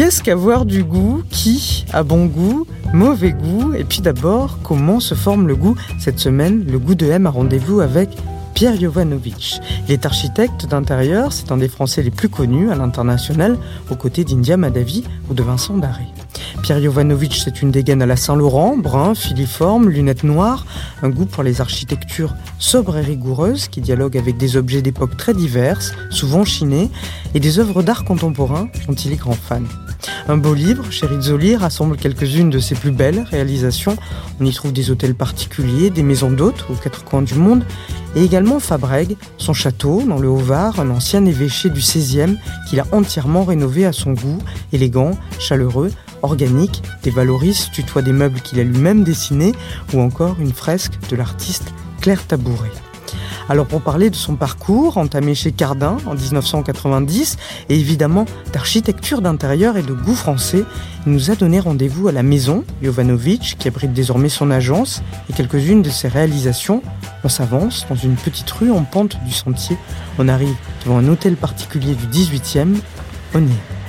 Qu'est-ce qu'avoir du goût Qui a bon goût Mauvais goût? Et puis d'abord, comment se forme le goût? Cette semaine, le goût de M a rendez-vous avec Pierre Jovanovic. Il est architecte d'intérieur, c'est un des Français les plus connus à l'international, aux côtés d'India Madavi ou de Vincent Daré. Pierre Jovanovic, c'est une dégaine à la Saint-Laurent, brun, filiforme, lunettes noires, un goût pour les architectures sobres et rigoureuses qui dialoguent avec des objets d'époque très diverses, souvent chinés, et des œuvres d'art contemporain dont il est grand fan. Un beau livre, chez Rizzoli, rassemble quelques-unes de ses plus belles réalisations. On y trouve des hôtels particuliers, des maisons d'hôtes aux quatre coins du monde, et également Fabrègue, son château dans le Haut-Var, un ancien évêché du XVIe qu'il a entièrement rénové à son goût, élégant, chaleureux, organique, des valoris tutoie des meubles qu'il a lui-même dessinés, ou encore une fresque de l'artiste Claire Tabouret. Alors pour parler de son parcours, entamé chez Cardin en 1990, et évidemment d'architecture d'intérieur et de goût français, il nous a donné rendez-vous à la maison Jovanovic, qui abrite désormais son agence et quelques-unes de ses réalisations. On s'avance dans une petite rue en pente du sentier. On arrive devant un hôtel particulier du 18e. On est.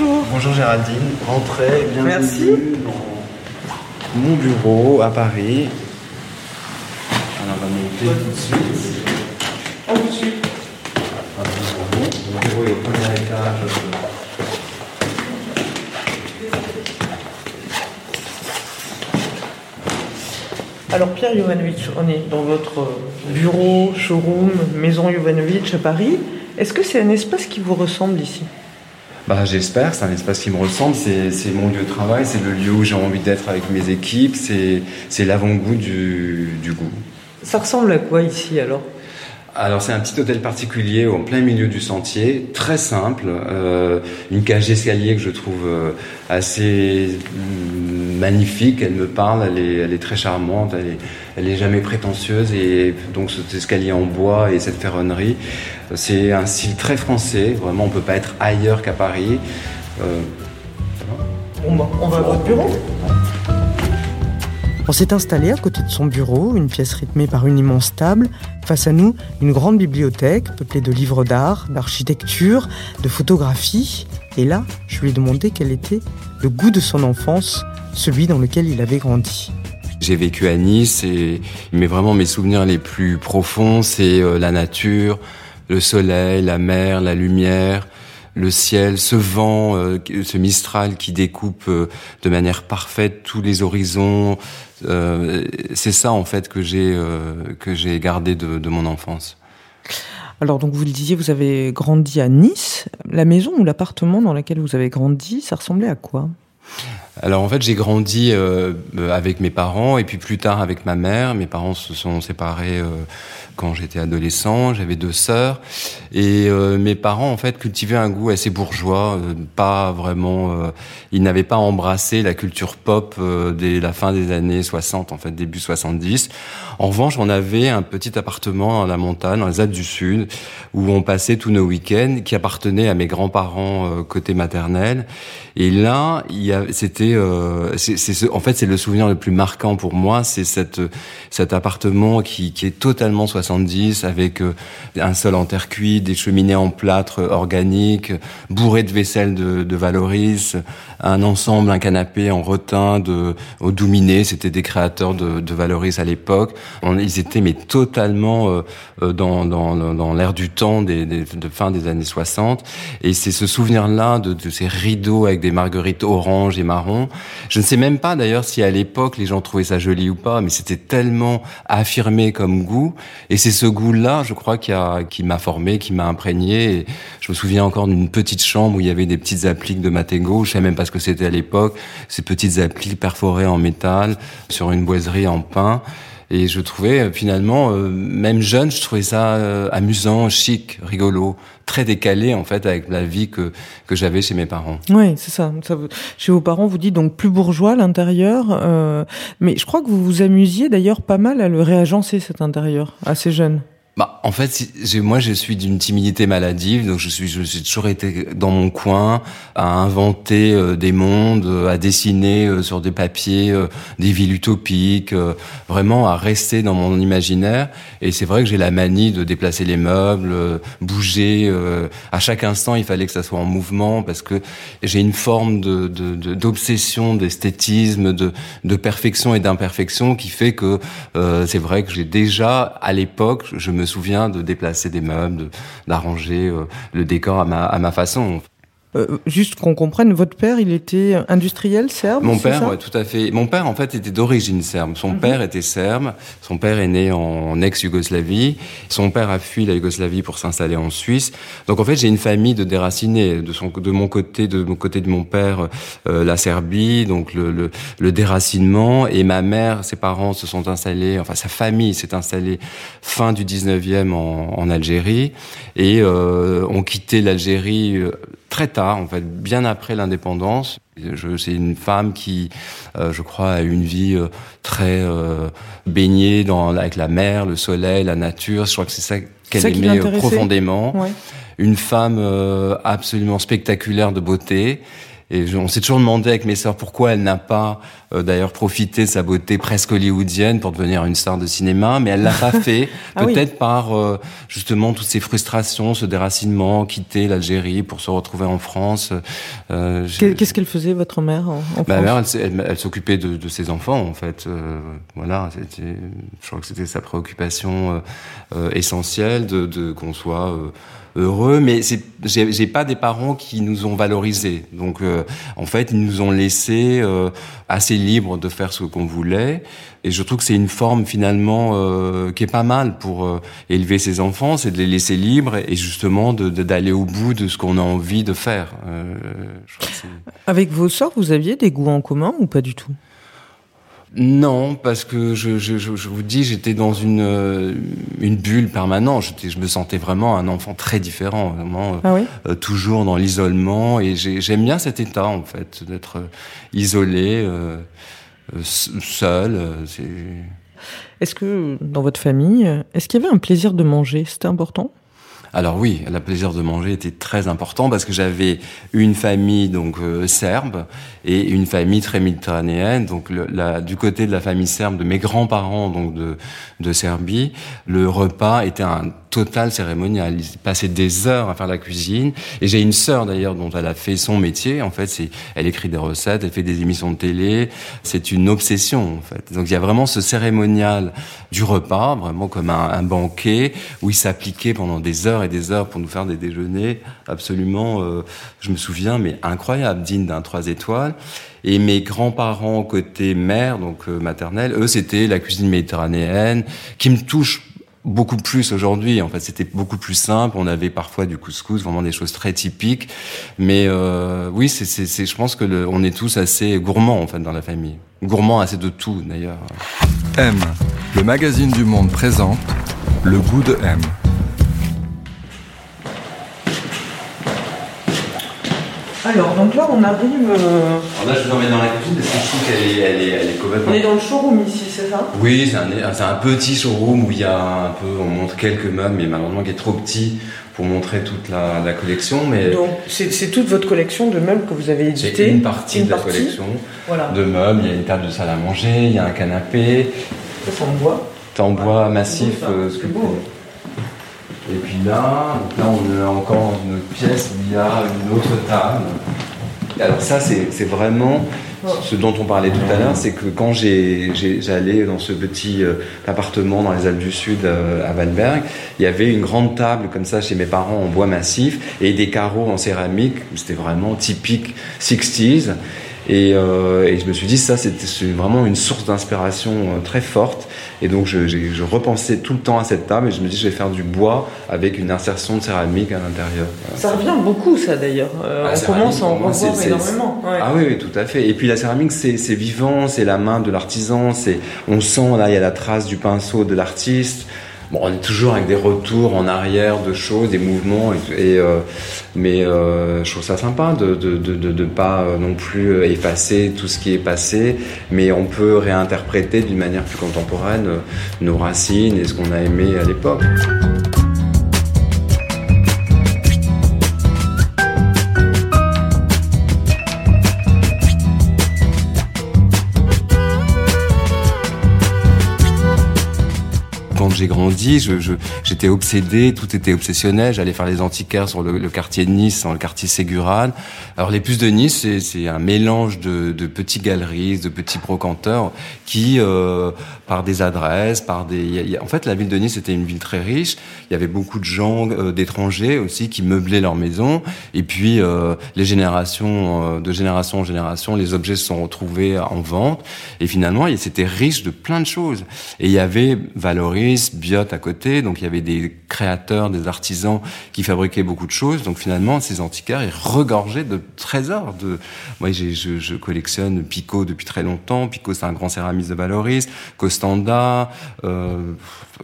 Bonjour. Bonjour Géraldine, rentrez, bienvenue Merci. dans mon bureau à Paris. Alors on va monter tout de suite. Mon bureau est au premier étage. Alors Pierre Jovanovic, on est dans votre bureau, showroom, maison Jovanovic à Paris. Est-ce que c'est un espace qui vous ressemble ici? Bah, J'espère, c'est un espace qui me ressemble, c'est mon lieu de travail, c'est le lieu où j'ai envie d'être avec mes équipes, c'est l'avant-goût du, du goût. Ça ressemble à quoi ici alors? Alors c'est un petit hôtel particulier en plein milieu du sentier, très simple, euh, une cage d'escalier que je trouve euh, assez mm, magnifique, elle me parle, elle est, elle est très charmante, elle est, elle est jamais prétentieuse et donc cet escalier en bois et cette ferronnerie, c'est un style très français, vraiment on peut pas être ailleurs qu'à Paris. Euh, bah, on va à votre bureau. On s'est installé à côté de son bureau, une pièce rythmée par une immense table. Face à nous, une grande bibliothèque peuplée de livres d'art, d'architecture, de photographie. Et là, je lui ai demandé quel était le goût de son enfance, celui dans lequel il avait grandi. J'ai vécu à Nice et mais vraiment mes souvenirs les plus profonds, c'est euh, la nature, le soleil, la mer, la lumière, le ciel, ce vent, euh, ce mistral qui découpe euh, de manière parfaite tous les horizons. C'est ça en fait que j'ai que j'ai gardé de, de mon enfance. Alors donc vous le disiez, vous avez grandi à Nice. La maison ou l'appartement dans lequel vous avez grandi, ça ressemblait à quoi? Alors en fait, j'ai grandi euh, avec mes parents et puis plus tard avec ma mère. Mes parents se sont séparés euh, quand j'étais adolescent. J'avais deux sœurs et euh, mes parents en fait cultivaient un goût assez bourgeois, pas vraiment. ils n'avaient pas embrassé la culture pop dès la fin des années 60, en fait début 70. En revanche, on avait un petit appartement à la montagne, dans les Alpes du Sud, où on passait tous nos week-ends, qui appartenait à mes grands-parents côté maternel. Et là, a, euh, en fait, c'est le souvenir le plus marquant pour moi, c'est cette, cet appartement qui, est totalement 70, avec euh, un sol en terre cuite, des cheminées en plâtre organique, bourré de vaisselle de, Valoris, un ensemble, un canapé en rotin de au Douminé, c'était des créateurs de, Valoris à l'époque. Ils étaient mais totalement euh, dans, dans, dans l'air du temps de fin des années 60. Et c'est ce souvenir-là de, de ces rideaux avec des marguerites orange et marron. Je ne sais même pas d'ailleurs si à l'époque les gens trouvaient ça joli ou pas, mais c'était tellement affirmé comme goût. Et c'est ce goût-là, je crois, qui a, qui m'a formé, qui m'a imprégné. Je me souviens encore d'une petite chambre où il y avait des petites appliques de Matégo. Je sais même pas ce que c'était à l'époque. Ces petites appliques perforées en métal sur une boiserie en pin. Et je trouvais euh, finalement, euh, même jeune, je trouvais ça euh, amusant, chic, rigolo, très décalé en fait avec la vie que que j'avais chez mes parents. Oui, c'est ça. ça. Chez vos parents, vous dites donc plus bourgeois l'intérieur, euh, mais je crois que vous vous amusiez d'ailleurs pas mal à le réagencer cet intérieur assez jeune. Bah, en fait, moi, je suis d'une timidité maladive, donc je suis, je suis toujours été dans mon coin, à inventer euh, des mondes, euh, à dessiner euh, sur des papiers des villes utopiques, vraiment à rester dans mon imaginaire. Et c'est vrai que j'ai la manie de déplacer les meubles, bouger. à chaque instant, il fallait que ça soit en mouvement parce que j'ai une forme d'obsession, d'esthétisme, de, perfection et d'imperfection qui fait que c'est vrai que j'ai déjà, à l'époque, je souviens de déplacer des meubles, d'arranger euh, le décor à ma façon. Euh, juste qu'on comprenne, votre père, il était industriel serbe Mon père, ouais, tout à fait. Mon père, en fait, était d'origine serbe. Son mhm. père était serbe. Son père est né en ex-Yougoslavie. Son père a fui la Yougoslavie pour s'installer en Suisse. Donc, en fait, j'ai une famille de déracinés. De, son, de mon côté, de mon côté de mon père, euh, la Serbie, donc le, le, le, déracinement. Et ma mère, ses parents se sont installés, enfin, sa famille s'est installée fin du 19e en, en Algérie et euh, ont quitté l'Algérie euh, très tard, en fait, bien après l'indépendance. C'est une femme qui, euh, je crois, a eu une vie euh, très euh, baignée dans, avec la mer, le soleil, la nature. Je crois que c'est ça qu'elle aimait profondément. Ouais. Une femme absolument spectaculaire de beauté et on s'est toujours demandé avec mes sœurs pourquoi elle n'a pas euh, d'ailleurs profité de sa beauté presque hollywoodienne pour devenir une star de cinéma, mais elle l'a pas fait, ah peut-être par euh, justement toutes ces frustrations, ce déracinement, quitter l'Algérie pour se retrouver en France. Euh, Qu'est-ce qu'elle faisait votre mère en, en Ma mère, elle, elle, s'occupait de, de, ses enfants en fait. voilà, c'était, je crois que c'était sa préoccupation essentielle de, de qu'on soit heureux, mais j'ai pas des parents qui nous ont valorisés. Donc, euh, en fait, ils nous ont laissé euh, assez libres de faire ce qu'on voulait. Et je trouve que c'est une forme finalement euh, qui est pas mal pour élever ses enfants, c'est de les laisser libres et justement d'aller au bout de ce qu'on a envie de faire. Avec vos sorts, vous aviez des goûts en commun ou pas du tout? Non, parce que je, je, je vous dis, j'étais dans une, euh, une bulle permanente. Je me sentais vraiment un enfant très différent, vraiment ah euh, toujours dans l'isolement. Et j'aime bien cet état, en fait, d'être euh, isolé, euh, seul. Est-ce que dans votre famille, est-ce qu'il y avait un plaisir de manger? C'était important? Alors oui, le plaisir de manger était très important parce que j'avais une famille donc euh, serbe et une famille très méditerranéenne. Donc du côté de la famille serbe de mes grands-parents donc de, de Serbie, le repas était un total cérémonial. Il passait des heures à faire la cuisine. Et j'ai une sœur d'ailleurs dont elle a fait son métier. En fait, c'est, elle écrit des recettes, elle fait des émissions de télé. C'est une obsession en fait. Donc il y a vraiment ce cérémonial du repas, vraiment comme un, un banquet où il s'appliquait pendant des heures et des heures pour nous faire des déjeuners absolument, euh, je me souviens, mais incroyable, digne d'un trois étoiles. Et mes grands-parents côté mère, donc euh, maternelle, eux, c'était la cuisine méditerranéenne qui me touche beaucoup plus aujourd'hui. En fait, c'était beaucoup plus simple. On avait parfois du couscous, vraiment des choses très typiques. Mais euh, oui, c'est, c'est, je pense que le, on est tous assez gourmands en fait dans la famille. Gourmands assez de tout d'ailleurs. M, le magazine du Monde présente le goût de M. Alors, donc là, on arrive. Euh... Alors là, je vous emmène dans la cuisine parce que je trouve qu'elle est, elle est, elle est complètement. On est dans le showroom ici, c'est ça? Oui, c'est un, c'est un petit showroom où il y a un peu, on montre quelques meubles, mais malheureusement qui est trop petit pour montrer toute la, la collection. Mais donc, c'est, c'est toute votre collection de meubles que vous avez édité. C'est une partie une de partie. la collection voilà. de meubles. Il y a une table de salle à manger, il y a un canapé. Ça, c'est en bois. C'est en bois massif. Euh, beau. Et puis là, là, on est encore dans une autre pièce où il y a une autre table. Alors ça, c'est vraiment ce dont on parlait tout à l'heure, c'est que quand j'allais dans ce petit euh, appartement dans les Alpes du Sud euh, à Valberg, il y avait une grande table comme ça chez mes parents en bois massif et des carreaux en céramique. C'était vraiment typique 60s. Et, euh, et, je me suis dit, ça, c'est vraiment une source d'inspiration très forte. Et donc, je, je, repensais tout le temps à cette table et je me dis, je vais faire du bois avec une insertion de céramique à l'intérieur. Ça revient beaucoup, ça d'ailleurs. Euh, on commence à en revoir énormément. Ah oui, oui, tout à fait. Et puis la céramique, c'est vivant, c'est la main de l'artisan, on sent, là, il y a la trace du pinceau de l'artiste. Bon, on est toujours avec des retours en arrière de choses, des mouvements, et, euh, mais euh, je trouve ça sympa de de, de, de, pas euh, non plus effacer tout ce qui est passé, mais on peut réinterpréter d'une manière plus contemporaine nos racines et ce qu'on a aimé à l'époque. J'ai grandi, j'étais obsédé, tout était obsessionnel. J'allais faire les antiquaires sur le, quartier de Nice, dans le quartier Ségurane. Alors les puces de Nice, c'est, un mélange de, de petits galeries, de petits brocanteurs qui, euh, par des adresses, par des... En fait, la ville de Nice était une ville très riche. Il y avait beaucoup de gens, euh, d'étrangers aussi, qui meublaient leurs maisons. Et puis, euh, les générations, de génération en génération, les objets se sont retrouvés en vente. Et finalement, c'était riche de plein de choses. Et il y avait Valoris, Biot à côté, donc il y avait des créateurs, des artisans qui fabriquaient beaucoup de choses. Donc finalement, ces antiquaires, ils regorgeaient de trésors. De... Moi, je, je, collectionne Picot depuis très longtemps. Picot, c'est un grand céramiste de Valoris. Costanda, euh,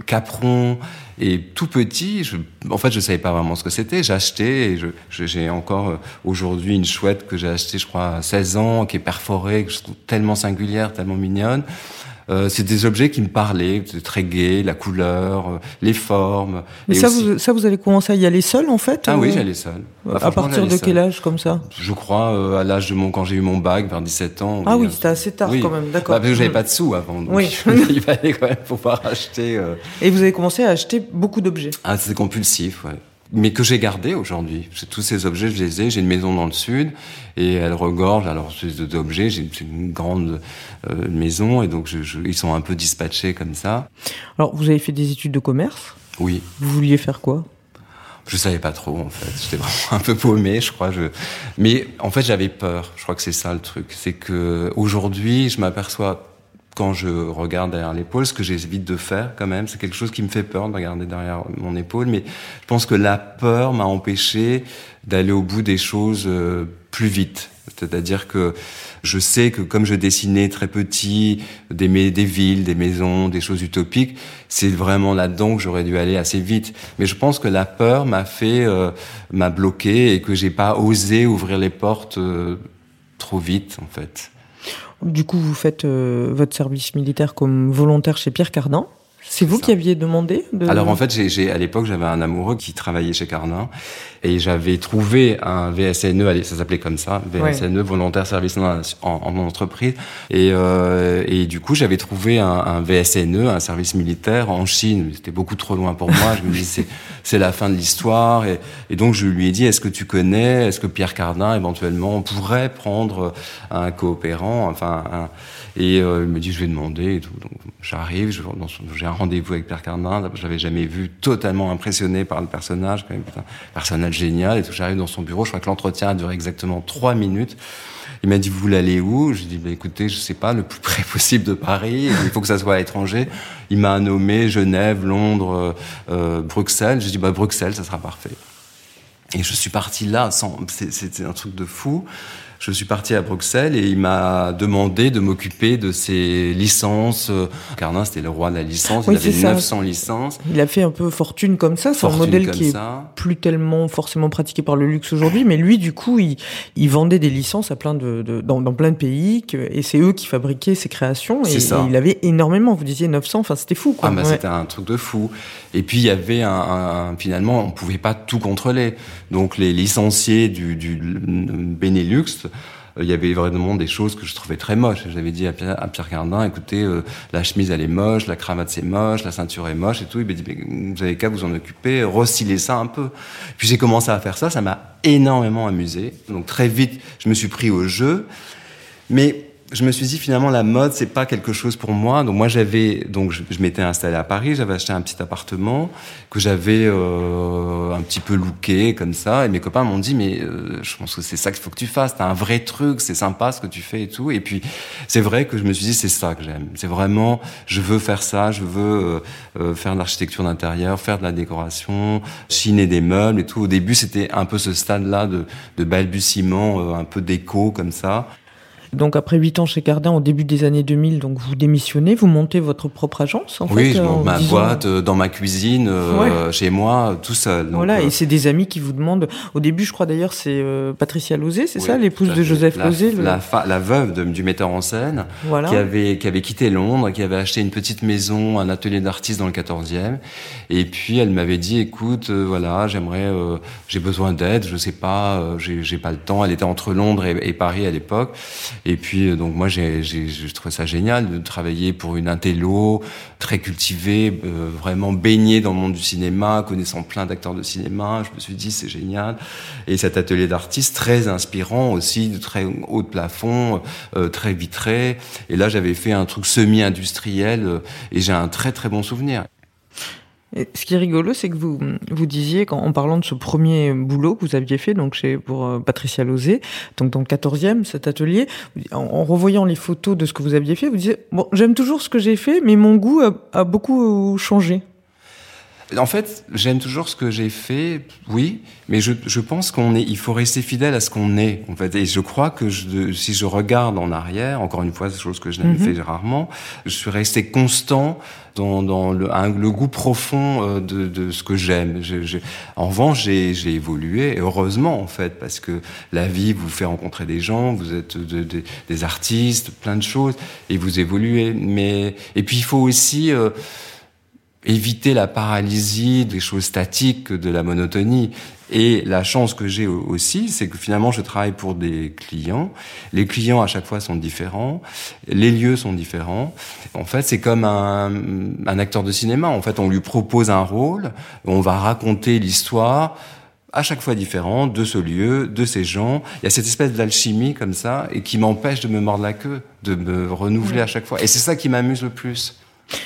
Capron. Et tout petit, je, en fait, je savais pas vraiment ce que c'était. Acheté et j'ai encore euh, aujourd'hui une chouette que j'ai achetée, je crois, à 16 ans, qui est perforée, que je trouve tellement singulière, tellement mignonne. Euh, c'est des objets qui me parlaient, très gai, la couleur, euh, les formes. Mais ça, vous, ça, vous avez commencé à y aller seul, en fait Ah oui, j'allais seul. Bah, à partir de quel âge, comme ça Je crois euh, à l'âge de mon, quand j'ai eu mon bac, vers 17 ans. Ah oui, c'était assez tard quand même, d'accord. Bah, parce que j'avais mm. pas de sous avant, donc oui. il fallait quand même pouvoir acheter. Et vous avez commencé à acheter beaucoup d'objets Ah, c'était compulsif, ouais mais que j'ai gardé aujourd'hui. Tous ces objets, je les ai. J'ai une maison dans le sud et elle regorge alors d'objets. J'ai une grande euh, maison et donc je, ils sont un peu dispatchés comme ça. Alors, vous avez fait des études de commerce? Oui. Vous vouliez faire quoi? Je savais pas trop en fait. J'étais vraiment un peu paumé, je crois. Je... Mais en fait, j'avais peur. Je crois que c'est ça le truc. C'est que aujourd'hui, je m'aperçois quand je regarde derrière l'épaule, ce que j'évite de faire quand même, c'est quelque chose qui me fait peur de regarder derrière mon épaule, mais je pense que la peur m'a empêché d'aller au bout des choses euh, plus vite. C'est-à-dire que je sais que comme je dessinais très petit des, villes, des maisons, des choses utopiques, c'est vraiment là-dedans que j'aurais dû aller assez vite. Mais je pense que la peur m'a fait, euh, m'a bloqué et que j'ai pas osé ouvrir les portes euh, trop vite en fait. Du coup, vous faites euh, votre service militaire comme volontaire chez Pierre Cardin. C'est vous qui aviez demandé de... Alors en fait, j'ai, à l'époque, j'avais un amoureux qui travaillait chez Cardin et j'avais trouvé un VSNE, ça s'appelait comme ça, VSNE, volontaire service en, en, entreprise. Et, euh, et du coup, j'avais trouvé un, un, VSNE, un service militaire en Chine. C'était beaucoup trop loin pour moi. je me dis, c'est, c'est la fin de l'histoire. Et, et, donc, je lui ai dit, est-ce que tu connais, est-ce que Pierre Cardin, éventuellement, pourrait prendre un coopérant, enfin, un, et euh, il me dit, je vais demander. Donc, j'arrive, j'ai un rendez-vous avec Pierre Cardin. Je l'avais jamais vu, totalement impressionné par le personnage, quand personnage génial et tout. J'arrive dans son bureau, je crois que l'entretien a duré exactement trois minutes. Il m'a dit, vous voulez aller où? Je lui ai dit, bah, écoutez, je sais pas, le plus près possible de Paris. Il faut que ça soit à l'étranger. Il m'a nommé Genève, Londres, euh, Bruxelles. J'ai dit, bah, Bruxelles, ça sera parfait. Et je suis parti là, sans, c'était un truc de fou je suis parti à Bruxelles et il m'a demandé de m'occuper de ses licences. Cardin, c'était le roi de la licence, il avait 900 licences. Il a fait un peu fortune comme ça, c'est un modèle qui est plus tellement forcément pratiqué par le luxe aujourd'hui, mais lui, du coup, il, il vendait des licences à plein de, de dans, dans, plein de pays, et c'est eux qui fabriquaient ses créations, et, il avait énormément, vous disiez 900, enfin c'était fou. Quoi. Ah, bah, c'était un truc de fou. Et puis il y avait un, un, finalement, on pouvait pas tout contrôler. Donc les licenciés du, du Benelux, euh, il y avait vraiment des choses que je trouvais très moches. J'avais dit à Pierre, à Cardin, écoutez, euh, la chemise elle est moche, la cravate c'est moche, la ceinture est moche et tout. Il m'a dit, vous avez qu'à vous en occuper, recyler ça un peu. Puis j'ai commencé à faire ça, ça m'a énormément amusé. Donc très vite, je me suis pris au jeu. Mais je me suis dit finalement la mode c'est pas quelque chose pour moi. Donc moi j'avais donc je, m'étais installé à Paris, j'avais acheté un petit appartement que j'avais euh, un petit peu looké comme ça et mes copains m'ont dit mais euh, je pense que c'est ça qu'il faut que tu fasses, t'as un vrai truc, c'est sympa ce que tu fais et tout. Et puis c'est vrai que je me suis dit c'est ça que j'aime. C'est vraiment je veux faire ça, je veux euh, faire de l'architecture d'intérieur, faire de la décoration, chiner des meubles et tout. Au début c'était un peu ce stade là de, de balbutiement, un peu déco comme ça. Donc après 8 ans chez Cardin, au début des années 2000, donc vous démissionnez, vous montez votre propre agence en Oui, je monte ma boîte euh, dans ma cuisine, euh, chez moi, tout seul. voilà, et euh, c'est des amis qui vous demandent. Au début, je crois d'ailleurs, c'est Patricia Lozé, c'est ça, l'épouse de Joseph Lozé, la, la, veuve du metteur en scène, qui avait qui avait quitté Londres, qui avait acheté une petite maison, un atelier d'artiste dans le 14e, et puis elle m'avait dit, écoute, voilà, j'aimerais, j'ai besoin d'aide, je sais pas, j'ai pas le temps. Elle était entre Londres et, et Paris à l'époque. Et puis, euh, donc moi, j'ai, je trouve ça génial de travailler pour une intello très cultivée, euh, vraiment baignée dans le monde du cinéma, connaissant plein d'acteurs de cinéma. Je me suis dit, c'est génial. Et cet atelier d'artiste très inspirant aussi, de très haut de plafond, euh, très vitré. Et là, j'avais fait un truc semi-industriel et j'ai un très très bon souvenir ce qui est rigolo, c'est que vous, vous disiez, en parlant de ce premier boulot que vous aviez fait donc chez, pour euh, Patricia Lozé, donc dans le 14e, cet atelier, en, revoyant les photos de ce que vous aviez fait, vous disiez, bon, j'aime toujours ce que j'ai fait, mais mon goût a, beaucoup changé. En fait, j'aime toujours ce que j'ai fait, oui, mais je, je pense qu'on est, il faut rester fidèle à ce qu'on est, en fait. Et je crois que je, si je regarde en arrière, encore une fois, c'est chose que je n'avais mhm. fait rarement, je suis resté constant dans, dans le, le, goût profond euh, de, de ce que j'aime. En revanche, j'ai évolué, et heureusement en fait, parce que la vie vous fait rencontrer des gens, vous êtes des artistes, plein de choses, et vous évoluez. Mais et puis il faut aussi euh, éviter la paralysie des choses statiques, de la monotonie. Et la chance que j'ai aussi, c'est que finalement, je travaille pour des clients. Les clients, à chaque fois, sont différents. Les lieux sont différents. En fait, c'est comme un, un, acteur de cinéma. En fait, on lui propose un rôle, on va raconter l'histoire à chaque fois différente de ce lieu, de ces gens. Il y a cette espèce d'alchimie comme ça et qui m'empêche de me mordre la queue, de me renouveler à chaque fois. Et c'est ça qui m'amuse le plus.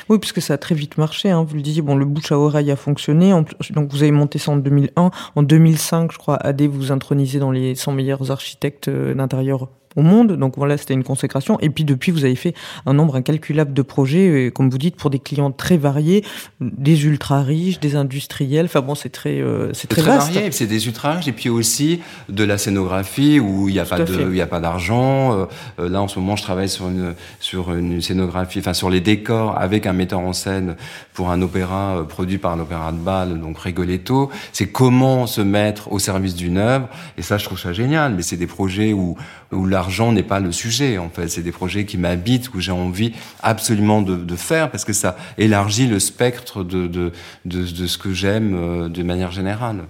Oui, puisque ça a très vite marché. Hein. Vous le disiez, bon, le bouche à oreille a fonctionné. Donc vous avez monté ça en 2001. En 2005, je crois, AD vous intronisez dans les 100 meilleurs architectes euh, d'intérieur au monde. Donc voilà, c'était une consécration. Et puis depuis, vous avez fait un nombre incalculable de projets, euh, comme vous dites, pour des clients très variés, des ultra riches, des industriels. Enfin bon, c'est très, euh, c'est très, vaste. varié. C'est des ultra riches et puis aussi de la scénographie où il n'y a, pas de, il a pas d'argent. Euh, là, en ce moment, je travaille sur une sur une scénographie, enfin sur les décors avec un metteur en scène pour un opéra produit par l'opéra de Bâle, donc Rigoletto. C'est comment se mettre au service d'une œuvre. Et ça, je trouve ça génial. Mais c'est des projets où où l'argent n'est pas le sujet. En fait, c'est des projets qui m'habitent, où j'ai envie absolument de, de, faire, parce que ça élargit le spectre de, de, de, de ce que j'aime euh, de manière générale.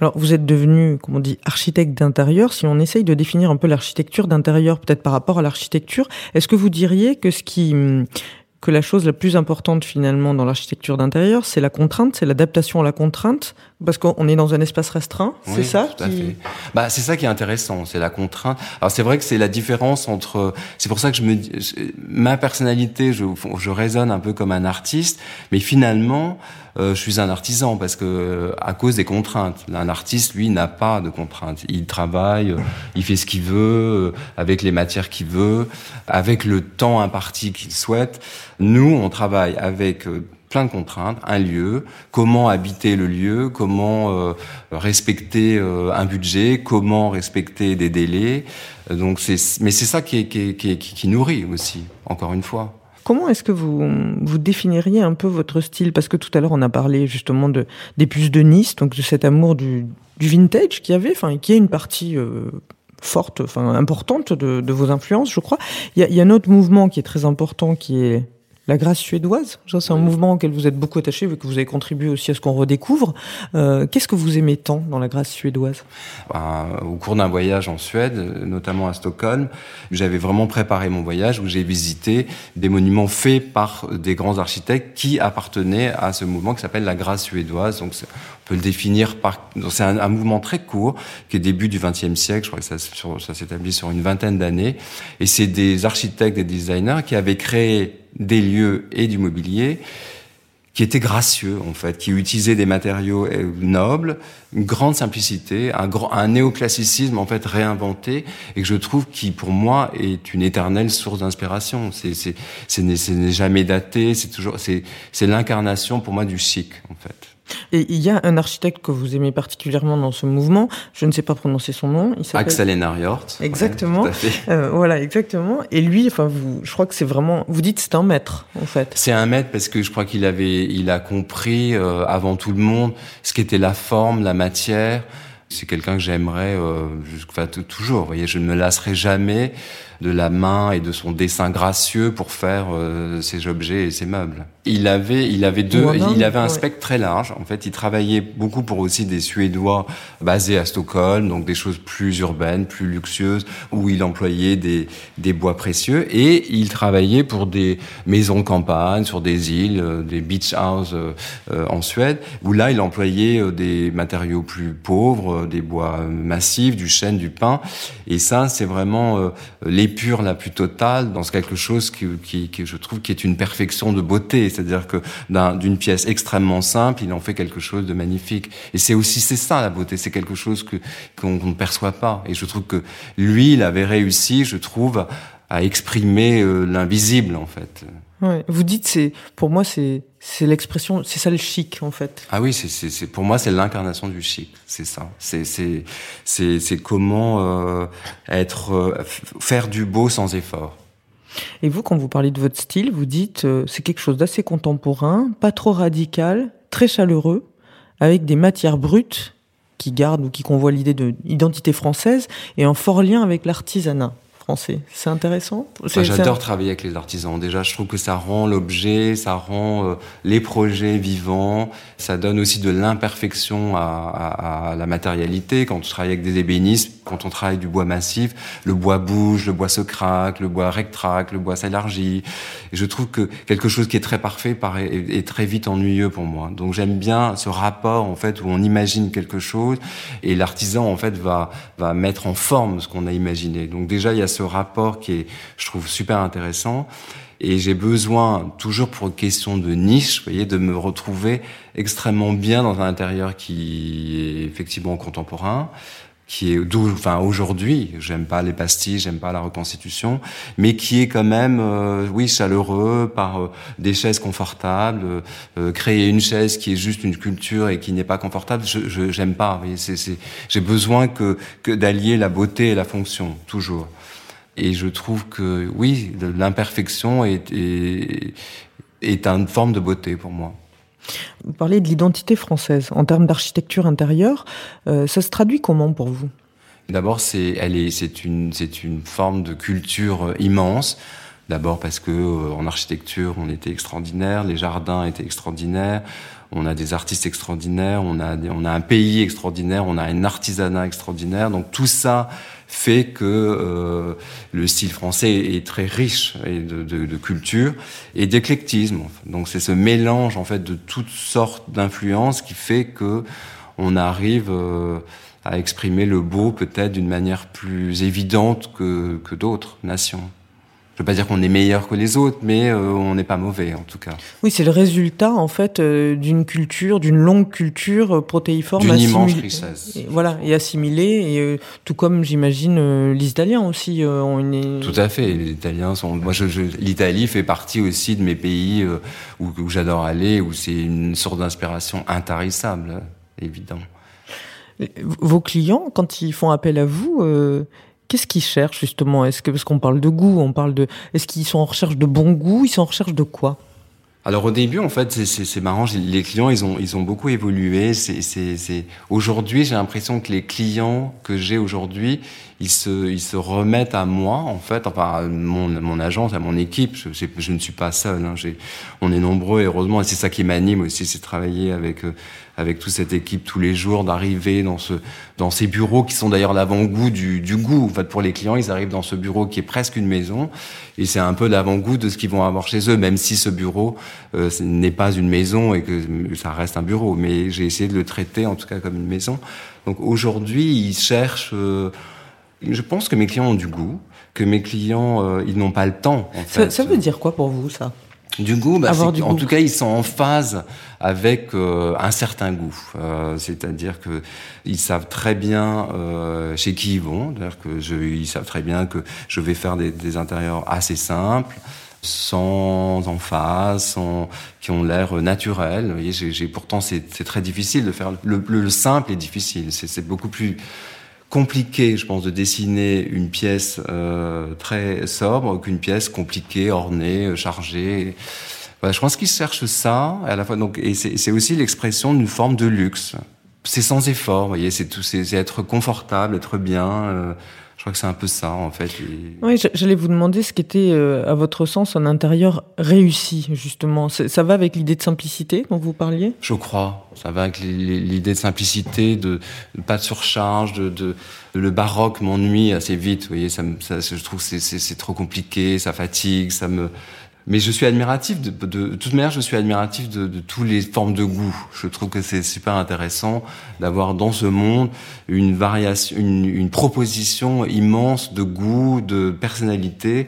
Alors, vous êtes devenu, comme on dit, architecte d'intérieur. Si on essaye de définir un peu l'architecture d'intérieur, peut-être par rapport à l'architecture, est-ce que vous diriez que ce qui que la chose la plus importante finalement dans l'architecture d'intérieur, c'est la contrainte, c'est l'adaptation à la contrainte, parce qu'on est dans un espace restreint, c'est ça tout à fait. Bah, c'est ça qui est intéressant, c'est la contrainte. Alors c'est vrai que c'est la différence entre, c'est pour ça que je me, ma personnalité, je, je raisonne un peu comme un artiste, mais finalement, euh, je suis un artisan parce que à cause des contraintes. Un artiste, lui, n'a pas de contraintes. Il travaille, euh, il fait ce qu'il veut, euh, avec les matières qu'il veut, avec le temps imparti qu'il souhaite. Nous, on travaille avec plein de contraintes, un lieu, comment habiter le lieu, comment respecter un budget, comment respecter des délais. Donc c'est, mais c'est ça qui, nourrit aussi, encore une fois. Comment est-ce que vous, vous définiriez un peu votre style? Parce que tout à l'heure, on a parlé justement de, des puces de Nice, donc de cet amour du, vintage qu'il y avait, enfin, qui est une partie euh, forte, enfin, importante de, vos influences, je crois. Il y a un autre mouvement qui est très important, qui est la grâce suédoise. c'est un mouvement auquel vous êtes beaucoup attaché, vu que vous avez contribué aussi à ce qu'on redécouvre. Euh, qu'est-ce que vous aimez tant dans la grâce suédoise? Ben, Au cours d'un voyage en Suède, notamment à Stockholm, j'avais vraiment préparé mon voyage où j'ai visité des monuments faits par des grands architectes qui appartenaient à ce mouvement qui s'appelle la grâce suédoise. Donc, on peut le définir par. C'est un, mouvement très court qui est début du XXe siècle. Je crois que ça, ça s'établit sur une vingtaine d'années. Et c'est des architectes, des designers qui avaient créé des lieux et du mobilier qui étaient gracieux en fait, qui utilisaient des matériaux nobles, une grande simplicité, un, un néoclassicisme en fait réinventé et que je trouve qui pour moi est une éternelle source d'inspiration. C'est c'est ce n'est jamais daté, c'est toujours c'est c'est l'incarnation pour moi du chic en fait. Et il y a un architecte que vous aimez particulièrement dans ce mouvement, je ne sais pas prononcer son nom. Il Axel Enariort. Exactement. euh, voilà, exactement. Et lui, enfin, vous, je crois que c'est vraiment, vous dites c'est un maître, en fait. C'est un maître parce que je crois qu'il avait, il a compris euh, avant tout le monde ce qu'était la forme, la matière. C'est quelqu'un que j'aimerais, euh, toujours. Vous voyez, je ne me lasserai jamais de la main et de son dessin gracieux pour faire euh, ses objets et ses meubles. Il avait, il avait deux, il avait un spectre très large. En fait, il travaillait beaucoup pour aussi des Suédois basés à Stockholm, donc des choses plus urbaines, plus luxueuses, où il employait des, des bois précieux. Et il travaillait pour des maisons de campagne sur des îles, euh, des beach houses euh, en Suède, où là, il employait des matériaux plus pauvres, des bois massifs, du chêne, du pin. Et ça, c'est vraiment les pure la plus totale dans quelque chose qui, qui, qui, je trouve qui est une perfection de beauté. C'est-à-dire que d'une pièce extrêmement simple, il en fait quelque chose de magnifique. Et c'est aussi c'est ça la beauté, c'est quelque chose que qu'on ne perçoit pas. Et je trouve que lui, il avait réussi, je trouve, à exprimer euh, l'invisible en fait. Ouais. Vous dites c'est pour moi c'est c'est l'expression c'est ça le chic en fait. Ah oui c'est c'est pour moi c'est l'incarnation du chic c'est ça c'est c'est c'est c'est comment euh, être euh, faire du beau sans effort. Et vous quand vous parlez de votre style vous dites euh, c'est quelque chose d'assez contemporain pas trop radical très chaleureux avec des matières brutes qui gardent ou qui convoient l'idée de identité française et en fort lien avec l'artisanat. C'est intéressant. J'adore travailler avec les artisans. Déjà, je trouve que ça rend l'objet, ça rend euh, les projets vivants, ça donne aussi de l'imperfection à, à, la matérialité. Quand on travaille avec des ébénistes, quand on travaille du bois massif, le bois bouge, le bois se craque, le bois rectraque, le bois s'élargit. Je trouve que quelque chose qui est très parfait paraît, est, très vite ennuyeux pour moi. Donc j'aime bien ce rapport en fait où on imagine quelque chose et l'artisan en fait va va mettre en forme ce qu'on a imaginé. Donc déjà il y a ce rapport qui est, je trouve, super intéressant. Et j'ai besoin, toujours pour question de niche, voyez, de me retrouver extrêmement bien dans un intérieur qui est effectivement contemporain, qui est d'où, enfin aujourd'hui, j'aime pas les pastilles, j'aime pas la reconstitution, mais qui est quand même, euh, oui, chaleureux par euh, des chaises confortables. Euh, créer une chaise qui est juste une culture et qui n'est pas confortable, je, j'aime pas. J'ai besoin que d'allier la beauté et la fonction toujours. Et je trouve que oui, l'imperfection est, est, est une forme de beauté pour moi. Vous parlez de l'identité française. En termes d'architecture intérieure, euh, ça se traduit comment pour vous? D'abord, c'est elle est c'est une c'est une forme de culture immense. D'abord parce que euh, en architecture, on était extraordinaire, les jardins étaient extraordinaires, on a des artistes extraordinaires, on a on a un pays extraordinaire, on a un artisanat extraordinaire. Donc tout ça fait que euh, le style français est très riche de, de, de culture et d'éclectisme. Donc c'est ce mélange en fait de toutes sortes d'influences qui fait que on arrive euh, à exprimer le beau peut-être d'une manière plus évidente que, que d'autres nations. Je veux pas dire qu'on est meilleur que les autres, mais euh, on n'est pas mauvais en tout cas. Oui, c'est le résultat en fait euh, d'une culture, d'une longue culture euh, protéiforme, d'une immense richesse. Et, voilà, et assimilée, et tout comme j'imagine les Italiens aussi ont une. Tout à fait, les Italiens sont. Moi, je, je... l'Italie fait partie aussi de mes pays où, où j'adore aller, où c'est une sorte d'inspiration intarissable, évident. Vos clients, quand ils font appel à vous, Qu'est-ce qu'ils cherchent justement? Est-ce parce qu'on parle de goût, on parle de est-ce qu'ils sont en recherche de bon goût? Ils sont en recherche de quoi? Alors au début, en fait, c'est marrant. Les clients, ils ont, beaucoup évolué. Aujourd'hui, j'ai l'impression que les clients que j'ai aujourd'hui, ils se, ils se remettent à moi, en fait, enfin, mon, mon agence, à mon équipe. Je, je ne suis pas seul. Hein. On est nombreux, heureusement, et c'est ça qui m'anime aussi, c'est travailler avec, euh, avec toute cette équipe tous les jours, d'arriver dans ce, dans ces bureaux qui sont d'ailleurs l'avant-goût du, du goût. En fait, pour les clients, ils arrivent dans ce bureau qui est presque une maison, et c'est un peu l'avant-goût de ce qu'ils vont avoir chez eux, même si ce bureau euh, n'est pas une maison et que ça reste un bureau. Mais j'ai essayé de le traiter, en tout cas, comme une maison. Donc aujourd'hui, ils cherchent. Euh, je pense que mes clients ont du goût, que mes clients, euh, ils n'ont pas le temps. En fait. ça, veut dire quoi pour vous, ça? Du goût, bah, en tout cas, ils sont en phase avec euh, un certain goût. Euh, C'est-à-dire que ils savent très bien euh, chez qui ils vont. C'est-à-dire que je, ils savent très bien que je vais faire des, des intérieurs assez simples, sans emphase, sans qui ont l'air naturels. Vous voyez, j'ai pourtant c'est très difficile de faire le, le, le simple est difficile. C'est beaucoup plus compliqué, je pense, de dessiner une pièce euh, très sobre qu'une pièce compliquée, ornée, euh, chargée. Voilà, je pense qu'ils cherchent ça à la fois. Donc, et c'est aussi l'expression d'une forme de luxe. C'est sans effort, vous voyez, c'est tout, c'est être confortable, être bien. Euh, crois que c'est un peu ça, en fait. Oui, j'allais vous demander ce qu'était, euh, à votre sens, un intérieur réussi, justement. Ça va avec l'idée de simplicité dont vous parliez? Je crois. Ça va avec l'idée de simplicité, de, pas de surcharge, de, de le baroque m'ennuie assez vite. Vous voyez, ça, ça, je trouve que c'est trop compliqué, ça fatigue, ça me, mais je suis admiratif de, de, de toute manière, je suis admiratif de, de toutes les formes de goût. Je trouve que c'est super intéressant d'avoir dans ce monde une variation, une, une proposition immense de goût, de personnalité.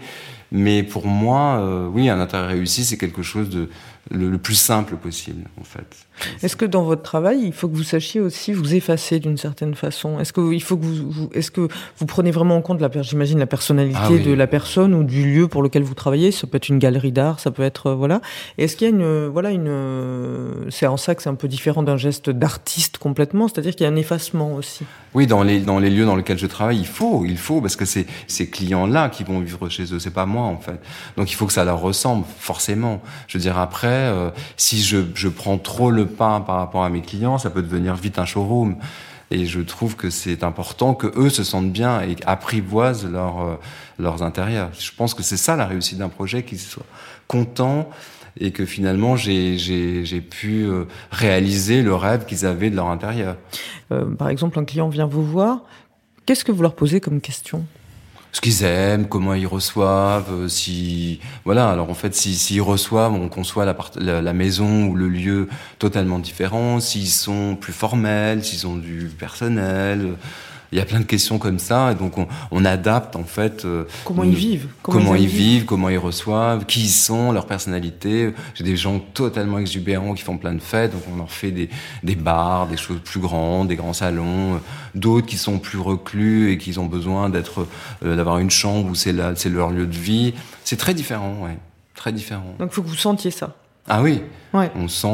Mais pour moi, euh, oui, un intérêt réussi, c'est quelque chose de, le, plus simple possible, en fait. Est-ce que dans votre travail, il faut que vous sachiez aussi vous effacer d'une certaine façon? Est-ce que il faut que vous, est-ce que vous prenez vraiment en compte la, j'imagine, la personnalité ah de la personne ou du lieu pour lequel vous travaillez? Ça peut être une galerie d'art, ça peut être euh, voilà. Est-ce qu'il y a une, voilà, une, c'est en ça que c'est un peu différent d'un geste d'artiste complètement, c'est-à-dire qu'il y a un effacement aussi? Oui, dans les dans les lieux dans lesquels je travaille, il faut, il faut, parce que c'est ces clients-là qui vont vivre chez eux, c'est pas moi en fait. Donc il faut que ça leur ressemble forcément. Je veux dire après euh, si je, prends trop le pas par rapport à mes clients, ça peut devenir vite un showroom. Et je trouve que c'est important que eux se sentent bien et apprivoisent leur, euh, leurs intérieurs. Je pense que c'est ça la réussite d'un projet, qu'ils soient contents et que finalement j'ai pu euh, réaliser le rêve qu'ils avaient de leur intérieur. par exemple, un client vient vous voir, qu'est-ce que vous leur posez comme question? Ce qu'ils aiment, comment ils reçoivent, euh, si voilà. Alors en fait, s'ils si, reçoivent, on conçoit la, la, maison ou le lieu totalement différent. S'ils sont plus formels, s'ils ont du personnel, il y a plein de questions comme ça, et donc on, on adapte en fait. Euh, comment ils vivent Comment, ils, vivent, comment ils reçoivent, qui ils sont, leur personnalité. J'ai des gens totalement exubérants qui font plein de fêtes, donc on leur fait des, des bars, des choses plus grandes, des grands salons. Euh, d'autres qui sont plus reclus et qui ont besoin d'être, euh, d'avoir une chambre où c'est leur lieu de vie. C'est très différent, ouais, très différent. Donc il faut que vous sentiez ça. Ah oui. Ouais. On sent,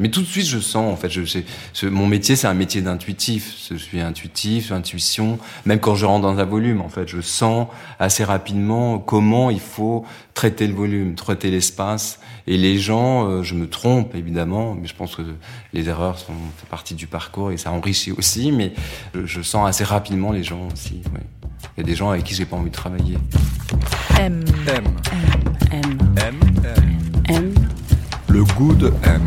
mais tout de suite je sens en fait. Je, je, mon métier c'est un métier d'intuitif. Je suis intuitif, intuition. Même quand je rentre dans un volume, en fait, je sens assez rapidement comment il faut traiter le volume, traiter l'espace. Et les gens, euh, je me trompe évidemment, mais je pense que les erreurs sont fait partie du parcours et ça enrichit aussi. Mais je, je sens assez rapidement les gens aussi. Ouais. Il y a des gens avec qui j'ai pas envie de travailler. M. M. M. M. M. M. Le goût de M.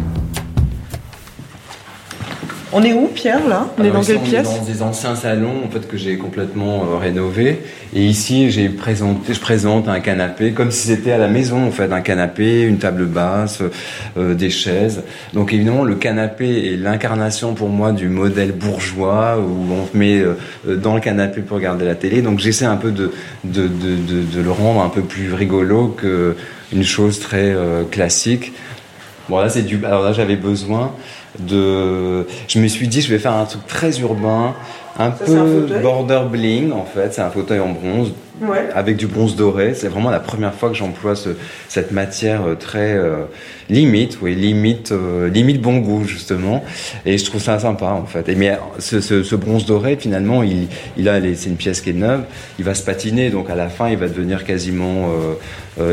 On est où, Pierre, là? On est dans quelle pièce? Dans des anciens salons, en fait, que j'ai complètement euh, rénové. Et ici, j'ai présenté, je présente un canapé, comme si c'était à la maison, en fait, un canapé, une table basse, euh, des chaises. Donc, évidemment, le canapé est l'incarnation pour moi du modèle bourgeois où on se met euh, dans le canapé pour regarder la télé. Donc, j'essaie un peu de, de, de, de, de le rendre un peu plus rigolo que une chose très classique. Bon là c'est du. Alors là j'avais besoin de. Je me suis dit je vais faire un truc très urbain un peu border bling en fait. C'est un fauteuil en bronze avec du bronze doré. C'est vraiment la première fois que j'emploie cette matière euh, très euh, limite, oui, limite, euh, limite bon goût justement. Et je trouve ça sympa en fait. Et mais ce, bronze doré, finalement, il, il a, c'est une pièce qui est neuve. Il va se patiner, donc à la fin, il va devenir quasiment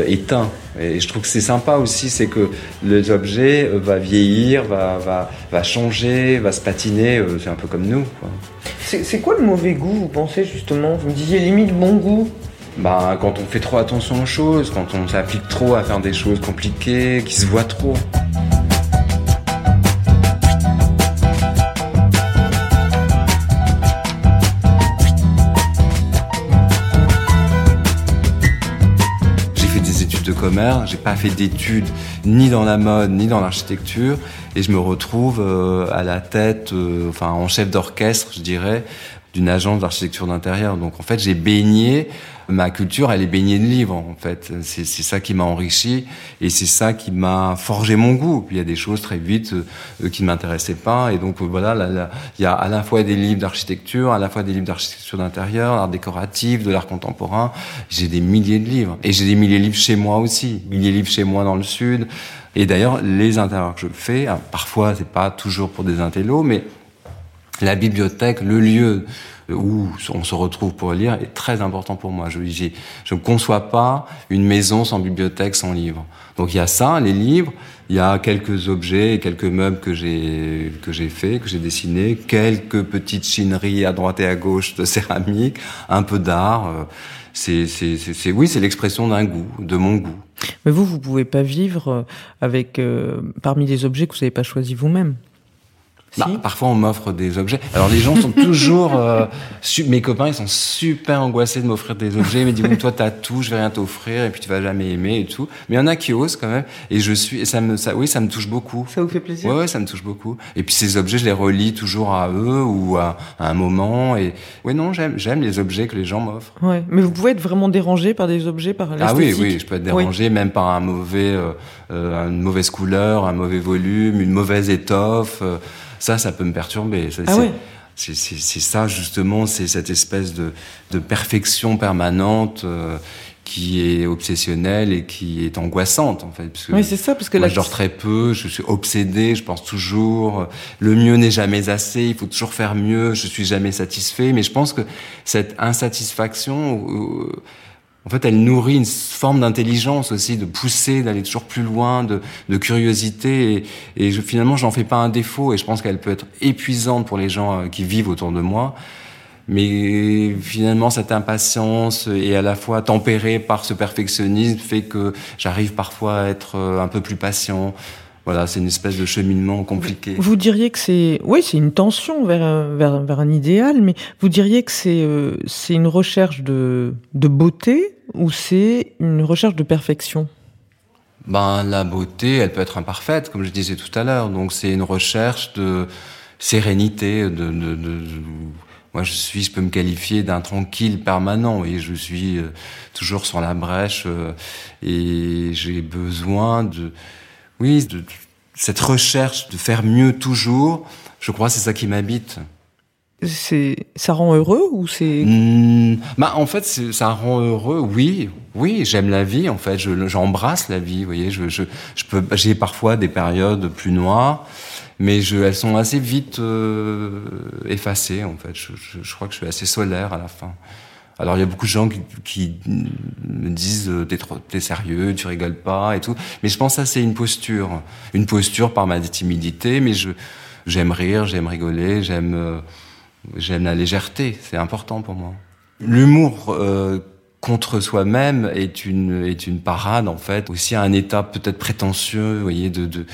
éteint. Et je trouve que c'est sympa aussi, c'est que l'objet va vieillir, va, va, va changer, va se patiner. c'est un peu comme nous. C'est quoi le mauvais goût, vous pensez justement? Vous me disiez limite bon goût bah, quand on fait trop attention aux choses, quand on s'applique trop à faire des choses compliquées, qui se voient trop. Commerce, j'ai pas fait d'études ni dans la mode ni dans l'architecture, et je me retrouve euh, à la tête, euh, enfin en chef d'orchestre, je dirais, d'une agence d'architecture d'intérieur. Donc en fait, j'ai baigné ma culture, elle est baignée de livres en fait. C'est ça qui m'a enrichi et c'est ça qui m'a forgé mon goût. Puis il y a des choses très vite euh, qui ne m'intéressaient pas et donc voilà, il y a à la fois des livres d'architecture, à la fois des livres d'architecture d'intérieur, l'art décoratif, de l'art contemporain. J'ai des milliers de livres et j'ai des milliers de livres chez moi aussi, milliers de livres chez moi dans le sud. Et d'ailleurs, les intérieurs que je fais, parfois c'est pas toujours pour des intellos, mais la bibliothèque, le lieu où on se retrouve pour lire est très important pour moi. Je, ne conçois pas une maison sans bibliothèque, sans livre. Donc il y a ça, les livres, il y a quelques objets et quelques meubles que j'ai que j'ai fait, que j'ai dessiné, quelques petites chineries à droite et à gauche de céramique, un peu d'art. Euh, c'est c'est oui, c'est l'expression d'un goût, de mon goût. Mais vous, vous pouvez pas vivre euh, avec euh, parmi les objets que vous n'avez pas choisis vous-même. Bah, parfois, on m'offre des objets. Alors, les gens sont toujours. Euh, mes copains, ils sont super angoissés de m'offrir des objets. Ils me disent Toi, t'as tout, je vais rien t'offrir, et puis tu vas jamais aimer et tout. Mais il y en a qui osent quand même. Et je suis. Et ça me, ça, oui, ça me touche beaucoup. Ça vous fait plaisir? Ouais, ouais, ça me touche beaucoup. Et puis, ces objets, je les relis toujours à eux ou à, un moment. Et oui, non, j'aime, j'aime les objets que les gens m'offrent. Ouais. Mais vous pouvez être vraiment dérangé par des objets, par Ah oui, oui, je peux être dérangé même par un mauvais, euh, euh, une mauvaise couleur, un mauvais volume, une mauvaise étoffe. Ça, ça peut me perturber. Ah c'est ça justement, c'est cette espèce de, perfection permanente euh, qui est obsessionnelle et qui est angoissante en fait. oui, c'est ça, parce que moi, je dors très peu, je suis obsédé, je pense toujours, le mieux n'est jamais assez, il faut toujours faire mieux, je suis jamais satisfait. Mais je pense que cette insatisfaction euh, en fait, elle nourrit une forme d'intelligence aussi, de pousser, d'aller toujours plus loin, de, de curiosité. Et, et je, finalement, j'en fais pas un défaut. Et je pense qu'elle peut être épuisante pour les gens euh, qui vivent autour de moi. Mais finalement, cette impatience et à la fois tempérée par ce perfectionnisme fait que j'arrive parfois à être euh, un peu plus patient, voilà, c'est une espèce de cheminement compliqué. Vous diriez que c'est, oui, c'est une tension vers, vers, vers, un idéal, mais vous diriez que c'est, euh, c'est une recherche de, de beauté ou c'est une recherche de perfection? Ben, la beauté, elle peut être imparfaite, comme je disais tout à l'heure. Donc, c'est une recherche de sérénité, de, de, de, moi, je suis, je peux me qualifier d'un tranquille permanent. Et je suis euh, toujours sur la brèche euh, et j'ai besoin de oui, de, cette recherche de faire mieux toujours, je crois c'est ça qui m'habite. C'est, ça rend heureux ou c'est mmh, bah en fait ça rend heureux oui. Oui j'aime la vie en fait. J'embrasse la vie vous voyez. Je, je, je peux j'ai parfois des périodes plus noires mais je, elles sont assez vite euh, effacées en fait. Je, je, crois que je suis assez solaire à la fin alors il y a beaucoup de gens qui, me disent euh, t'es sérieux, tu rigoles pas et tout. Mais je pense ça c'est une posture, une posture par ma timidité. Mais je j'aime rire, j'aime rigoler, j'aime euh, j'aime la légèreté. C'est important pour moi. L'humour euh, contre soi-même est une est une parade en fait. Aussi un état peut-être prétentieux, vous voyez, de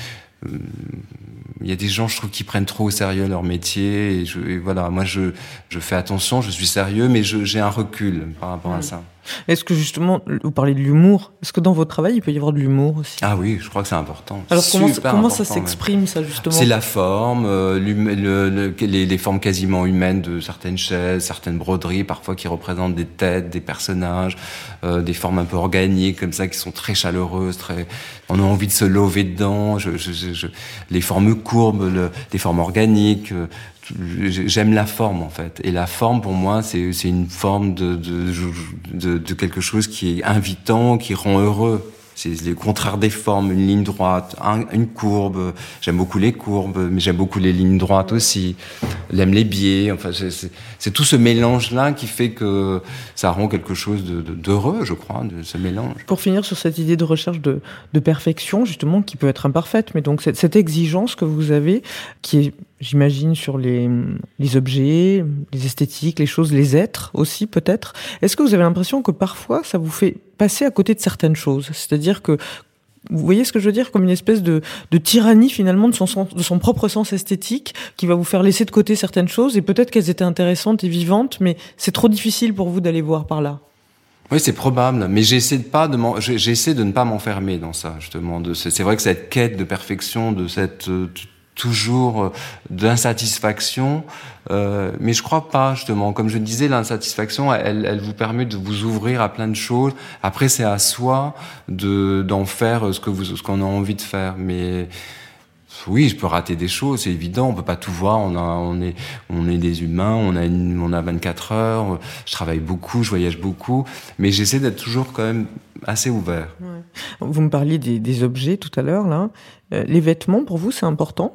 il y a des gens, je trouve, qui prennent trop au sérieux leur métier. Et, je, voilà, moi, je, je fais attention, je suis sérieux, mais j'ai un recul par rapport à ça. Est-ce que justement, vous parlez de l'humour, est-ce que dans votre travail, il peut y avoir de l'humour aussi? Ah oui, je crois que c'est important. Alors comment, comment ça s'exprime ça justement? C'est la forme, euh, le, les, les, formes quasiment humaines de certaines chaises, certaines broderies, parfois qui représentent des têtes, des personnages, euh, des formes un peu organiques comme ça, qui sont très chaleureuses, très. On a envie de se lever dedans. Je, je, je, les formes courbes, le, des formes organiques. J'aime la forme en fait. Et la forme pour moi, c'est une forme de, de, de, de, quelque chose qui est invitant, qui rend heureux. C'est le contraire des formes, une ligne droite, une courbe. J'aime beaucoup les courbes, mais j'aime beaucoup les lignes droites aussi. J'aime les biais. Enfin, c'est tout ce mélange-là qui fait que ça rend quelque chose d'heureux, je crois, de ce mélange. Pour finir sur cette idée de recherche de, de perfection, justement, qui peut être imparfaite, mais donc cette, cette exigence que vous avez, qui est j'imagine, sur les, objets, les esthétiques, les choses, les êtres aussi peut-être. Est-ce que vous avez l'impression que parfois ça vous fait passer à côté de certaines choses? C'est-à-dire que vous voyez ce que je veux dire? Comme une espèce de, de tyrannie finalement de son, de propre sens esthétique qui va vous faire laisser de côté certaines choses et peut-être qu'elles étaient intéressantes et vivantes, mais c'est trop difficile pour vous d'aller voir par là. Oui, c'est probable, mais j'essaie de de de ne pas m'enfermer dans ça justement. C'est vrai que cette quête de perfection, de cette euh, toujours euh, d'insatisfaction, euh, mais je crois pas justement. Comme je disais, l'insatisfaction, elle, elle vous permet de vous ouvrir à plein de choses. Après, c'est à soi de d'en faire ce que vous, ce qu'on a envie de faire. Mais oui, je peux rater des choses, c'est évident. On peut pas tout voir. On a, on est, on est des humains. On a, on a 24 heures. Je travaille beaucoup, je voyage beaucoup, mais j'essaie d'être toujours quand même assez ouvert. Vous me parliez des, objets tout à l'heure là. Euh, les vêtements pour vous, c'est important?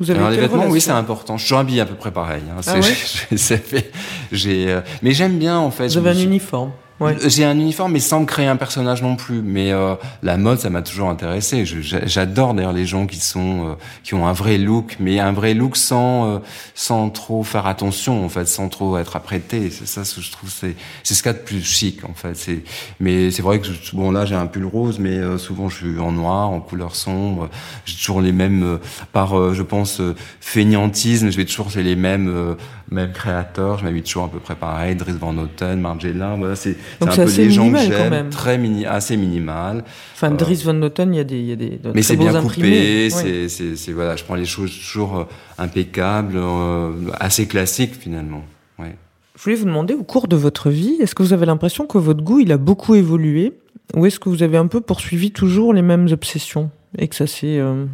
Vous avez Alors les vêtements, oui, c'est important. Je suis habillé à peu près pareil. Hein. Ah ouais j'ai, euh, mais j'aime bien en fait. Vous avez un uniforme. Ouais. J'ai un uniforme, mais sans créer un personnage non plus. Mais euh, la mode, ça m'a toujours intéressé. J'adore d'ailleurs les gens qui sont, euh, qui ont un vrai look, mais un vrai look sans, euh, sans trop faire attention en fait, sans trop être apprêté. C'est ça, ce que je trouve, c'est, c'est ce qu'il y a de plus chic en fait. C'est, mais c'est vrai que bon là, j'ai un pull rose, mais euh, souvent je suis en noir, en couleur sombre. J'ai toujours les mêmes, par, je pense, fainéantisme. Je vais toujours chez les mêmes, mêmes créateurs. Je m'habite toujours à peu près pareil. Dries Van Noten, Margiela. Voilà, c'est donc c'est assez minimal quand même. Très mini, assez minimal. Enfin, Dries Van Noten, il y a des, il y a des Mais c'est bien coupé. C'est, c'est, voilà, je prends les choses toujours euh, impeccables, euh, assez classiques finalement. Ouais. Je voulais vous demander, au cours de votre vie, est-ce que vous avez l'impression que votre goût, il a beaucoup évolué, ou est-ce que vous avez un peu poursuivi toujours les mêmes obsessions? Et que ça s'est euh...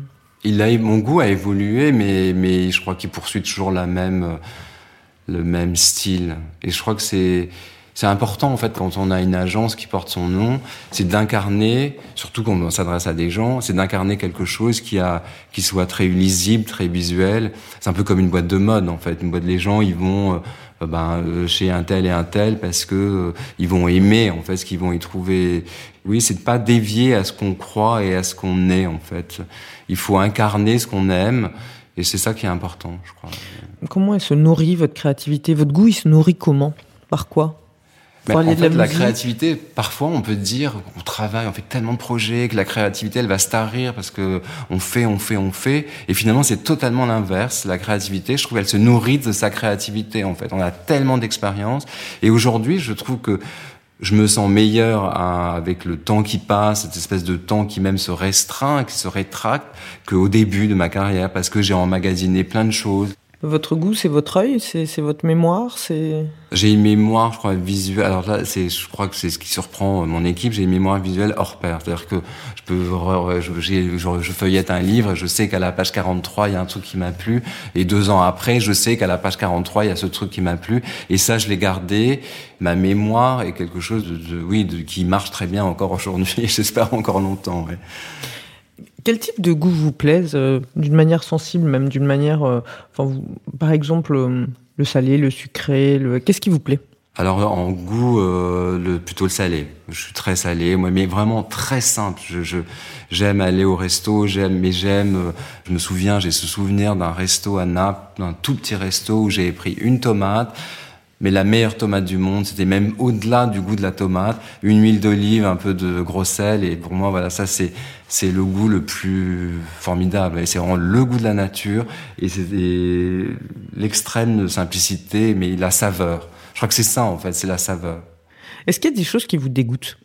Il a, mon goût a évolué, mais mais je crois qu'il poursuit toujours la même, le même style. Et je crois que c'est c'est important en fait quand on a une agence qui porte son nom, c'est d'incarner, surtout quand on s'adresse à des gens, c'est d'incarner quelque chose qui a, qui soit très lisible, très visuel. C'est un peu comme une boîte de mode en fait. Une boîte, les gens ils vont euh, ben, euh, chez un tel et un tel parce que euh, ils vont aimer en fait ce qu'ils vont y trouver. Oui, c'est de pas dévier à ce qu'on croit et à ce qu'on est en fait. Il faut incarner ce qu'on aime. Et c'est ça qui est important, je crois. Comment elle se nourrit, votre créativité? Votre goût, il se nourrit comment? Par quoi? Mais en fait, la, créativité, parfois, on peut dire, on travaille, on fait tellement de projets que la créativité, elle va se tarir parce que on fait, on fait, on fait. Et finalement, c'est totalement l'inverse. La créativité, je trouve, elle se nourrit de sa créativité, en fait. On a tellement d'expérience. Et aujourd'hui, je trouve que je me sens meilleur avec le temps qui passe, cette espèce de temps qui même se restreint, qui se rétracte, qu'au début de ma carrière, parce que j'ai emmagasiné plein de choses. Votre goût, c'est votre œil, c'est votre mémoire, c'est. J'ai une mémoire, je crois, visuelle. Alors là, c'est, je crois que c'est ce qui surprend mon équipe. J'ai une mémoire visuelle hors pair. C'est-à-dire que je peux, je, je, je, feuillette un livre, je sais qu'à la page 43, il y a un truc qui m'a plu, et deux ans après, je sais qu'à la page 43, il y a ce truc qui m'a plu, et ça, je l'ai gardé. Ma mémoire est quelque chose de, oui, de, qui marche très bien encore aujourd'hui, j'espère encore longtemps. Ouais. Quel type de goût vous plaise, euh, d'une manière sensible, même d'une manière, euh, par exemple, euh, le salé, le sucré, qu'est-ce qui vous plaît? Alors en goût, plutôt le salé. Je suis très salé, moi, mais vraiment très simple. Je, j'aime aller au resto, j'aime, mais j'aime. je me souviens, j'ai ce souvenir d'un resto à Naples, d'un tout petit resto où j'ai pris une tomate, mais la meilleure tomate du monde. C'était même au-delà du goût de la tomate. Une huile d'olive, un peu de gros sel. Et pour moi, voilà, ça, c'est, c'est le goût le plus formidable. Et c'est vraiment le goût de la nature. Et c'est l'extrême simplicité, mais la saveur. Je crois que c'est ça, en fait, c'est la saveur. Est-ce qu'il y a des choses qui vous dégoûtent?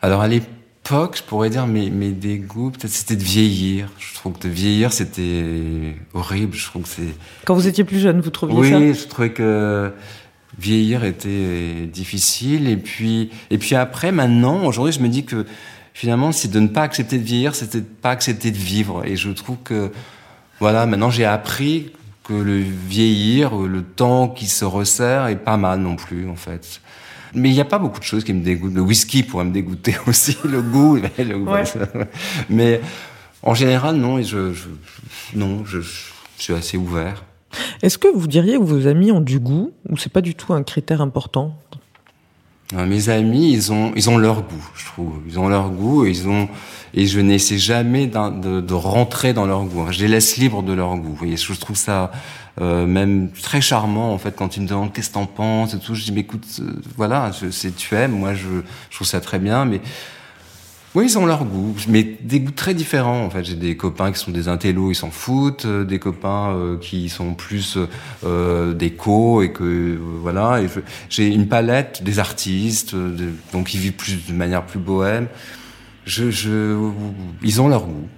Alors, à l'époque, je pourrais dire mes, mes dégoûts, peut-être c'était de vieillir. Je trouve que de vieillir, c'était horrible. Je trouve que c'est... Quand vous étiez plus jeune, vous trouviez oui, ça? Oui, je trouvais que vieillir était difficile. Et puis, et puis après, maintenant, aujourd'hui, je me dis que finalement, c'est de ne pas accepter de vieillir, c'était de pas accepter de vivre. Et je trouve que, voilà, maintenant j'ai appris que le vieillir, le temps qui se resserre est pas mal non plus en fait. Mais il n'y a pas beaucoup de choses qui me dégoûtent. Le whisky pourrait me dégoûter aussi, le goût. Le Mais en général, non. je, je non, je, je, suis assez ouvert. Est-ce que vous diriez que vos amis ont du goût ou c'est pas du tout un critère important? Euh, Mes amis, ils ont, ils ont leur goût, je trouve. Ils ont leur goût et ils ont et je n'essaie jamais de, rentrer dans leur goût. Je les laisse libres de leur goût. Voyez, je trouve ça euh, même très charmant en fait quand ils me demandent qu'est-ce que t'en penses et tout. Je dis mais écoute, euh, voilà, c'est tu aimes, moi je, je trouve ça très bien, mais oui, ils ont leur goût, mais des goûts très différents. En fait, j'ai des copains qui sont des intellos, ils s'en foutent, euh, des copains euh, qui sont plus euh, déco et que voilà. J'ai une palette des artistes, donc ils vivent plus de manière plus bohème. Je, ils ont leur goût.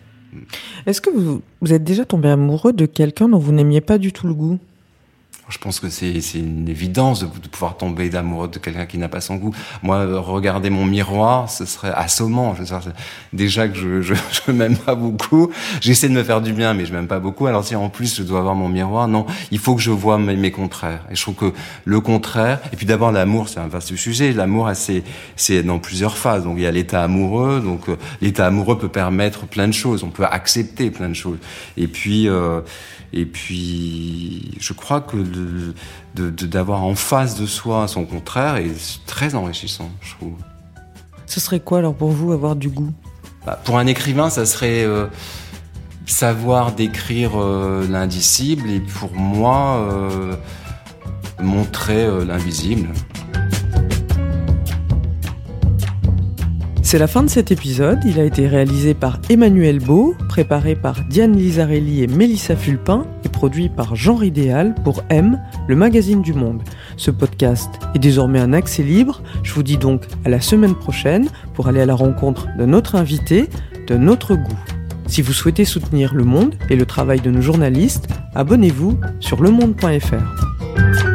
Est-ce que vous, vous êtes déjà tombé amoureux de quelqu'un dont vous n'aimiez pas du tout le goût? Je pense que c'est une évidence de, pouvoir tomber d'amoureux de quelqu'un qui n'a pas son goût. Moi, regarder mon miroir, ce serait assommant. Je dire, déjà que je, je, m'aime pas beaucoup, j'essaie de me faire du bien, mais je m'aime pas beaucoup. Alors si en plus je dois avoir mon miroir, non, il faut que je vois mes, contraires. Et je trouve que le contraire, et puis d'abord l'amour, c'est un vaste sujet. L'amour, c'est c'est dans plusieurs phases. Donc il y a l'état amoureux. Donc euh, l'état amoureux peut permettre plein de choses. On peut accepter plein de choses. Et puis euh, et puis, je crois que d'avoir en face de soi son contraire est très enrichissant, je trouve. Ce serait quoi alors pour vous avoir du goût? Bah, Pour un écrivain, ça serait euh, savoir décrire euh, l'indicible et pour moi, euh, montrer l'invisible. C'est la fin de cet épisode. Il a été réalisé par Emmanuel Beau, préparé par Diane Lizarelli et Mélissa Fulpin et produit par Jean Idéal pour M, le magazine du monde. Ce podcast est désormais un accès libre. Je vous dis donc à la semaine prochaine pour aller à la rencontre de notre invité, de notre goût. Si vous souhaitez soutenir Le Monde et le travail de nos journalistes, abonnez-vous sur lemonde.fr.